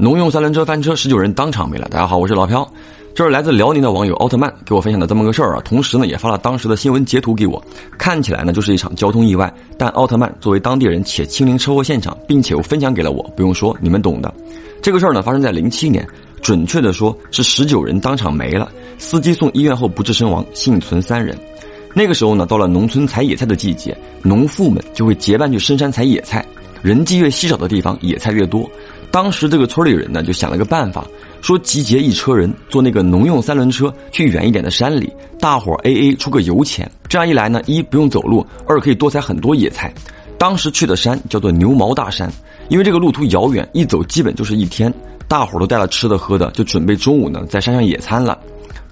农用三轮车翻车，十九人当场没了。大家好，我是老飘。这是来自辽宁的网友奥特曼给我分享的这么个事儿啊，同时呢也发了当时的新闻截图给我。看起来呢就是一场交通意外，但奥特曼作为当地人且亲临车祸现场，并且又分享给了我，不用说，你们懂的。这个事儿呢发生在零七年，准确的说是十九人当场没了，司机送医院后不治身亡，幸存三人。那个时候呢，到了农村采野菜的季节，农妇们就会结伴去深山采野菜，人迹越稀少的地方，野菜越多。当时这个村里人呢，就想了个办法，说集结一车人坐那个农用三轮车去远一点的山里，大伙 A A 出个油钱。这样一来呢，一不用走路，二可以多采很多野菜。当时去的山叫做牛毛大山，因为这个路途遥远，一走基本就是一天。大伙都带了吃的喝的，就准备中午呢在山上野餐了。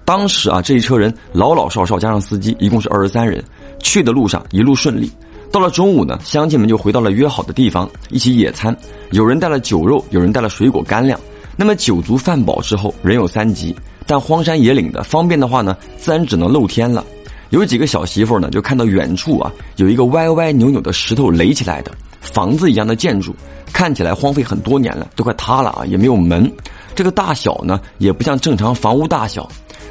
当时啊，这一车人老老少少加上司机，一共是二十三人。去的路上一路顺利。到了中午呢，乡亲们就回到了约好的地方，一起野餐。有人带了酒肉，有人带了水果干粮。那么酒足饭饱之后，人有三急，但荒山野岭的，方便的话呢，自然只能露天了。有几个小媳妇呢，就看到远处啊，有一个歪歪扭扭的石头垒起来的房子一样的建筑，看起来荒废很多年了，都快塌了啊，也没有门。这个大小呢，也不像正常房屋大小。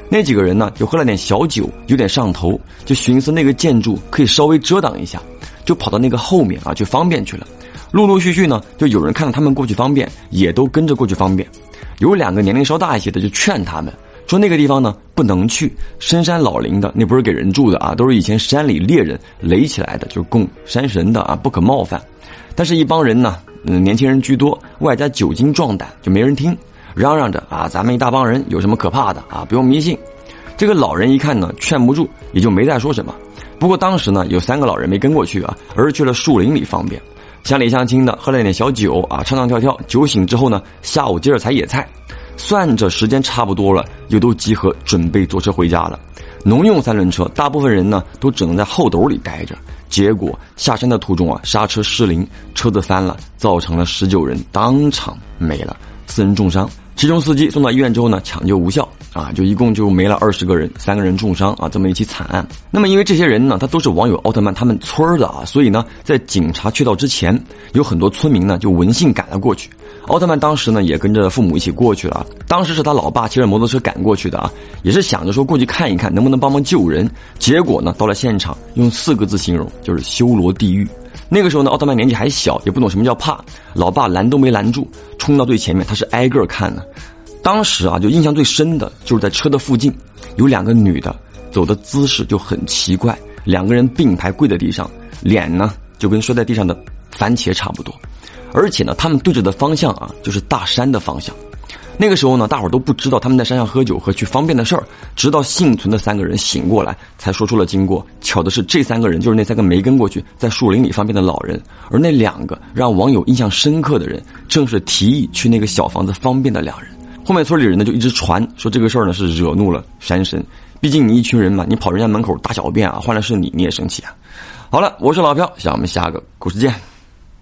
那几个人呢，就喝了点小酒，有点上头，就寻思那个建筑可以稍微遮挡一下。就跑到那个后面啊，去方便去了。陆陆续续呢，就有人看到他们过去方便，也都跟着过去方便。有两个年龄稍大一些的，就劝他们说：“那个地方呢，不能去，深山老林的，那不是给人住的啊，都是以前山里猎人垒起来的，就供山神的啊，不可冒犯。”但是，一帮人呢，嗯，年轻人居多，外加酒精壮胆，就没人听，嚷嚷着啊：“咱们一大帮人有什么可怕的啊？不用迷信。”这个老人一看呢，劝不住，也就没再说什么。不过当时呢，有三个老人没跟过去啊，而是去了树林里方便。乡里乡亲的喝了点小酒啊，唱唱跳跳。酒醒之后呢，下午接着采野菜。算着时间差不多了，又都集合准备坐车回家了。农用三轮车，大部分人呢都只能在后斗里待着。结果下山的途中啊，刹车失灵，车子翻了，造成了十九人当场没了，四人重伤。其中司机送到医院之后呢，抢救无效啊，就一共就没了二十个人，三个人重伤啊，这么一起惨案。那么因为这些人呢，他都是网友奥特曼他们村的啊，所以呢，在警察去到之前，有很多村民呢就闻信赶了过去。奥特曼当时呢也跟着父母一起过去了，当时是他老爸骑着摩托车赶过去的啊，也是想着说过去看一看能不能帮忙救人。结果呢，到了现场，用四个字形容就是修罗地狱。那个时候呢，奥特曼年纪还小，也不懂什么叫怕。老爸拦都没拦住，冲到最前面，他是挨个看的。当时啊，就印象最深的就是在车的附近，有两个女的走的姿势就很奇怪，两个人并排跪在地上，脸呢就跟摔在地上的番茄差不多，而且呢，他们对着的方向啊，就是大山的方向。那个时候呢，大伙都不知道他们在山上喝酒和去方便的事儿，直到幸存的三个人醒过来，才说出了经过。巧的是，这三个人就是那三个没跟过去，在树林里方便的老人，而那两个让网友印象深刻的人，正是提议去那个小房子方便的两人。后面村里人呢就一直传说这个事儿呢是惹怒了山神，毕竟你一群人嘛，你跑人家门口大小便啊，换了是你你也生气啊。好了，我是老飘，下我们下个故事见。